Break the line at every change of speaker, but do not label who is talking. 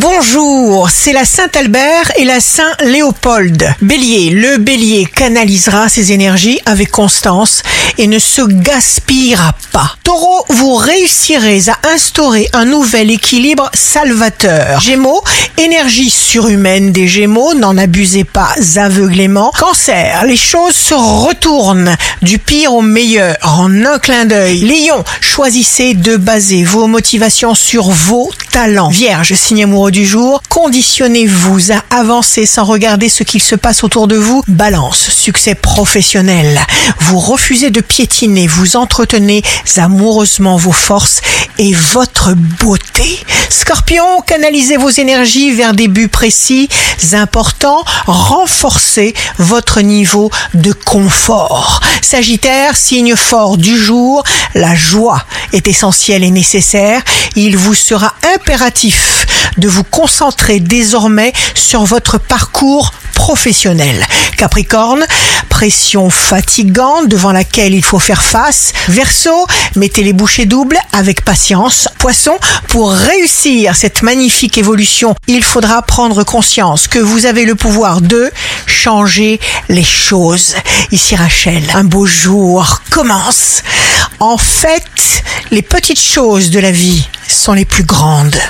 Bonjour, c'est la Saint-Albert et la Saint-Léopold. Bélier, le bélier canalisera ses énergies avec constance et ne se gaspillera pas. Taureau, vous réussirez à instaurer un nouvel équilibre salvateur. Gémeaux, énergie surhumaine des Gémeaux, n'en abusez pas aveuglément. Cancer, les choses se retournent du pire au meilleur en un clin d'œil. Lion, choisissez de baser vos motivations sur vos talents. Vierge, signe amoureux du jour, conditionnez-vous à avancer sans regarder ce qu'il se passe autour de vous. Balance, succès professionnel. Vous refusez de piétiner, vous entretenez amoureusement vos forces et votre beauté. Scorpion, canalisez vos énergies vers des buts précis, importants, renforcez votre niveau de confort. Sagittaire, signe fort du jour, la joie est essentielle et nécessaire. Il vous sera de vous concentrer désormais sur votre parcours professionnel. Capricorne, pression fatigante devant laquelle il faut faire face. Verseau, mettez les bouchées doubles avec patience. Poisson, pour réussir cette magnifique évolution, il faudra prendre conscience que vous avez le pouvoir de changer les choses. Ici Rachel, un beau jour commence. En fait, les petites choses de la vie sont les plus grandes.